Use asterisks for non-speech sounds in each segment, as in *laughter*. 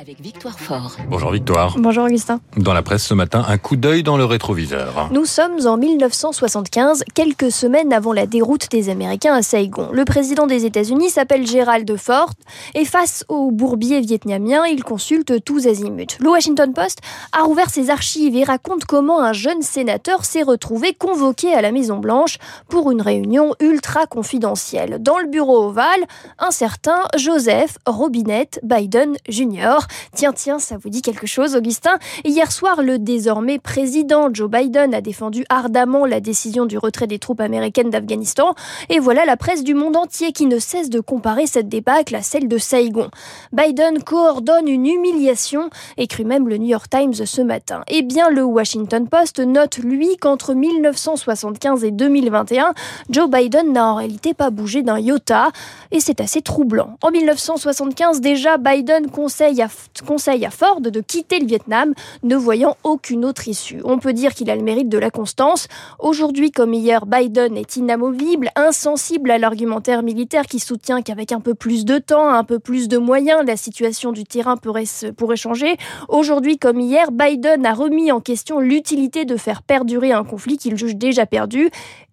avec Victoire Fort. Bonjour Victoire. Bonjour Augustin. Dans la presse ce matin, un coup d'œil dans le rétroviseur. Nous sommes en 1975, quelques semaines avant la déroute des Américains à Saigon. Le président des États-Unis s'appelle Gerald Ford et face au bourbier vietnamien, il consulte tous azimuts. Le Washington Post a rouvert ses archives et raconte comment un jeune sénateur s'est retrouvé convoqué à la Maison-Blanche pour une réunion ultra confidentielle. Dans le bureau ovale, un certain Joseph Robinette Biden Jr. Tiens, tiens, ça vous dit quelque chose, Augustin? Hier soir, le désormais président Joe Biden a défendu ardemment la décision du retrait des troupes américaines d'Afghanistan. Et voilà la presse du monde entier qui ne cesse de comparer cette débâcle à celle de Saigon. Biden coordonne une humiliation, écrit même le New York Times ce matin. Eh bien, le Washington Post note, lui, qu'entre 1975 et 2021, Joe Biden n'a en réalité pas bougé d'un iota. Et c'est assez troublant. En 1975, déjà, Biden conseille à conseille à Ford de quitter le Vietnam, ne voyant aucune autre issue. On peut dire qu'il a le mérite de la constance. Aujourd'hui, comme hier, Biden est inamovible, insensible à l'argumentaire militaire qui soutient qu'avec un peu plus de temps, un peu plus de moyens, la situation du terrain pourrait, pourrait changer. Aujourd'hui, comme hier, Biden a remis en question l'utilité de faire perdurer un conflit qu'il juge déjà perdu.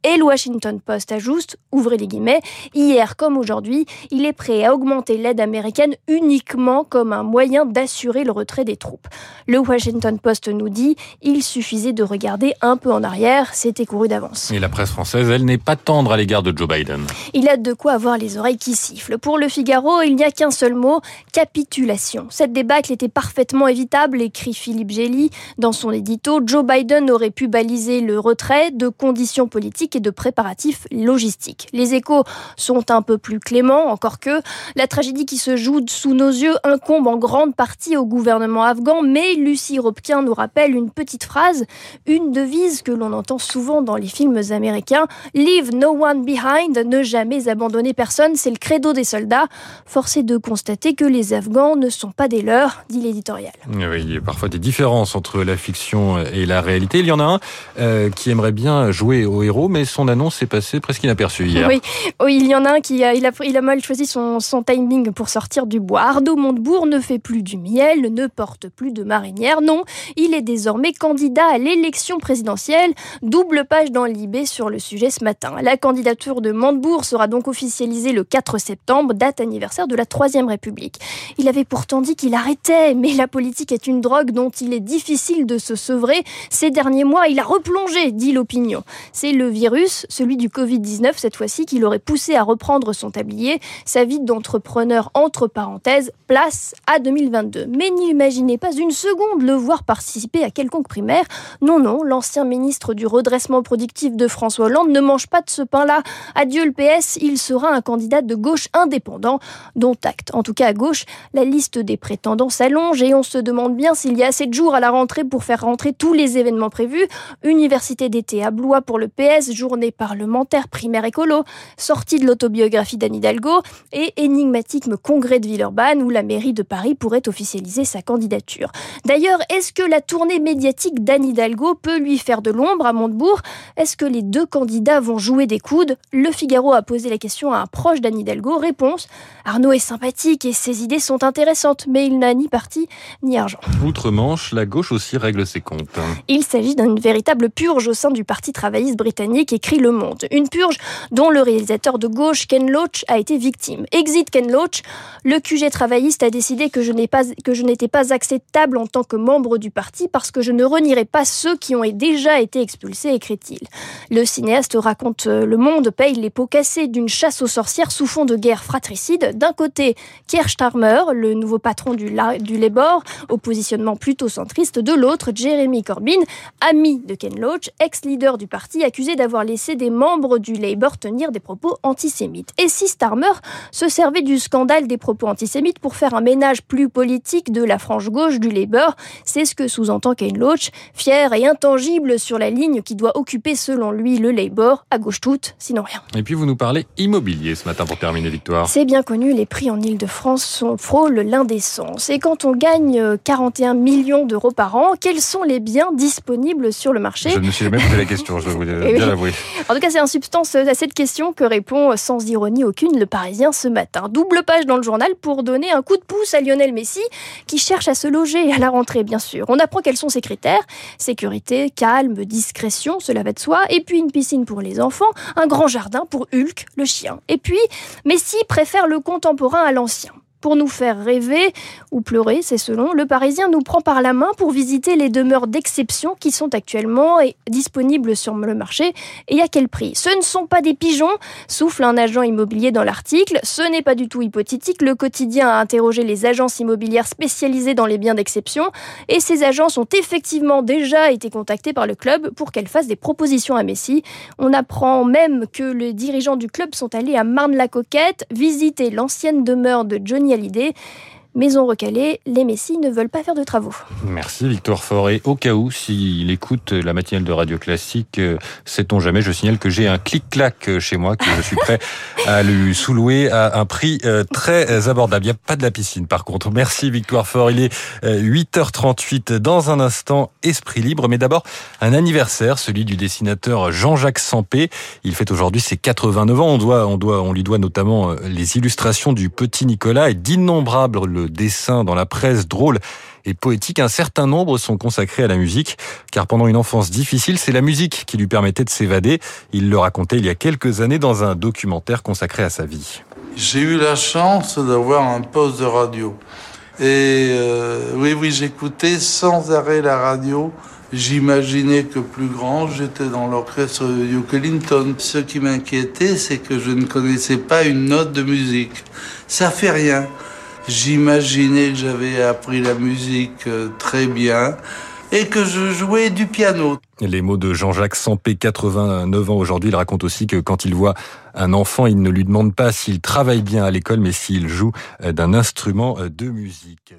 Et le Washington Post ajoute, ouvrez les guillemets, hier comme aujourd'hui, il est prêt à augmenter l'aide américaine uniquement comme un moyen d'assurer le retrait des troupes. Le Washington Post nous dit, il suffisait de regarder un peu en arrière, c'était couru d'avance. Et la presse française, elle n'est pas tendre à l'égard de Joe Biden. Il a de quoi avoir les oreilles qui sifflent. Pour le Figaro, il n'y a qu'un seul mot, capitulation. Cette débâcle était parfaitement évitable, écrit Philippe Gély dans son édito. Joe Biden aurait pu baliser le retrait de conditions politiques de préparatifs logistiques. Les échos sont un peu plus cléments, encore que la tragédie qui se joue sous nos yeux incombe en grande partie au gouvernement afghan, mais Lucie Robkin nous rappelle une petite phrase, une devise que l'on entend souvent dans les films américains, Leave no one behind, ne jamais abandonner personne, c'est le credo des soldats. Forcé de constater que les Afghans ne sont pas des leurs, dit l'éditorial. Oui, il y a parfois des différences entre la fiction et la réalité. Il y en a un euh, qui aimerait bien jouer au héros, mais son annonce est passée presque inaperçue hier. Oui, il y en a un qui a, il a, mal choisi son, son timing pour sortir du bois. Arnaud Montebourg ne fait plus du miel, ne porte plus de marinière. Non, il est désormais candidat à l'élection présidentielle. Double page dans l'IB sur le sujet ce matin. La candidature de Montebourg sera donc officialisée le 4 septembre, date anniversaire de la Troisième République. Il avait pourtant dit qu'il arrêtait, mais la politique est une drogue dont il est difficile de se sevrer. Ces derniers mois, il a replongé, dit l'opinion. C'est le virus, celui du Covid-19 cette fois-ci, qui l'aurait poussé à reprendre son tablier. Sa vie d'entrepreneur, entre parenthèses, place à 2022. Mais n'imaginez pas une seconde le voir participer à quelconque primaire. Non, non, l'ancien ministre du redressement productif de François Hollande ne mange pas de ce pain-là. Adieu le PS, il sera un candidat de gauche indépendant, dont acte. En tout cas, à gauche, la liste des prétendants s'allonge et on se demande bien s'il y a assez de jours à la rentrée pour faire rentrer tous les événements prévus. Université d'été à Blois pour le PS, journée parlementaire primaire écolo, sortie de l'autobiographie d'Anne Hidalgo et énigmatique congrès de Villeurbanne où la mairie de Paris pourrait officialiser sa candidature. D'ailleurs, est-ce que la tournée médiatique d'Anne Hidalgo peut lui faire de l'ombre à Montebourg? Est-ce que les deux candidats vont jouer des coudes? Le Figaro a posé la question à un proche d'Anne Hidalgo. Réponse Arnaud est sympathique et ses idées sont intéressantes, mais il n'a ni parti ni argent. Outre-Manche, la gauche aussi règle ses comptes. Il s'agit d'une véritable purge au sein du Parti travailliste britannique, écrit Le Monde. Une purge dont le réalisateur de gauche, Ken Loach, a été victime. Exit Ken Loach, le QG travailliste a décidé que je n'étais pas, pas acceptable en tant que membre du parti parce que je ne renierai pas ceux qui ont déjà été expulsés, écrit-il. Le cinéaste raconte euh, Le Monde paye les pots cassés d'une chasse aux sorcières sous fond de guerre fratricide. D'un côté, Keir Starmer, le nouveau patron du, du Labour, au positionnement plutôt centriste. De l'autre, Jeremy Corbyn, ami de Ken Loach, ex-leader du parti, accusé d'avoir laissé des membres du Labour tenir des propos antisémites. Et si Starmer se servait du scandale des propos antisémites pour faire un ménage plus politique de la frange gauche du Labour, c'est ce que sous-entend Ken Loach, fier et intangible sur la ligne qui doit occuper selon lui le Labour, à gauche toute, sinon rien. Et puis vous nous parlez immobilier ce matin pour terminer, Victoire. C'est bien connu, les prix en Ile-de-France sont frôlent l'indécence. Et quand on gagne 41 millions d'euros par an, quels sont les biens disponibles sur le marché? Je ne me suis jamais posé la question, je dois vous *laughs* bien l'avouer. En tout cas, c'est un substance à cette question que répond sans ironie aucune le Parisien ce matin. Double page dans le journal pour donner un coup de pouce à Lionel Messi qui cherche à se loger à la rentrée, bien sûr. On apprend quels sont ses critères sécurité, calme, discrétion, cela va de soi, et puis une piscine pour les enfants, un grand jardin pour Hulk, le chien. Et puis, Messi préfère le contemporain à l'ancien. Pour nous faire rêver ou pleurer, c'est selon, le Parisien nous prend par la main pour visiter les demeures d'exception qui sont actuellement disponibles sur le marché et à quel prix? Ce ne sont pas des pigeons, souffle un agent immobilier dans l'article. Ce n'est pas du tout hypothétique. Le quotidien a interrogé les agences immobilières spécialisées dans les biens d'exception et ces agences ont effectivement déjà été contactées par le club pour qu'elles fassent des propositions à Messi. On apprend même que les dirigeants du club sont allés à Marne-la-Coquette visiter l'ancienne demeure de Johnny à l'idée. Maison recalée, les Messies ne veulent pas faire de travaux. Merci Victor Forêt. Au cas où, s'il écoute la matinale de Radio Classique, euh, sait-on jamais, je signale que j'ai un clic-clac euh, chez moi que je suis prêt à lui sous-louer à un prix euh, très abordable. Il n'y a pas de la piscine par contre. Merci Victor Forêt. Il est 8h38 dans un instant, Esprit Libre. Mais d'abord, un anniversaire, celui du dessinateur Jean-Jacques Sampé. Il fait aujourd'hui ses 89 ans. On, doit, on, doit, on lui doit notamment les illustrations du Petit Nicolas et d'innombrables dessins dans la presse drôle et poétique. Un certain nombre sont consacrés à la musique, car pendant une enfance difficile, c'est la musique qui lui permettait de s'évader. Il le racontait il y a quelques années dans un documentaire consacré à sa vie. J'ai eu la chance d'avoir un poste de radio. Et euh, oui, oui, j'écoutais sans arrêt la radio. J'imaginais que plus grand, j'étais dans l'orchestre de Duke Ellington. Ce qui m'inquiétait, c'est que je ne connaissais pas une note de musique. Ça fait rien. J'imaginais que j'avais appris la musique euh, très bien et que je jouais du piano. Les mots de Jean-Jacques Sampé, 89 ans aujourd'hui, il raconte aussi que quand il voit un enfant, il ne lui demande pas s'il travaille bien à l'école, mais s'il joue euh, d'un instrument euh, de musique.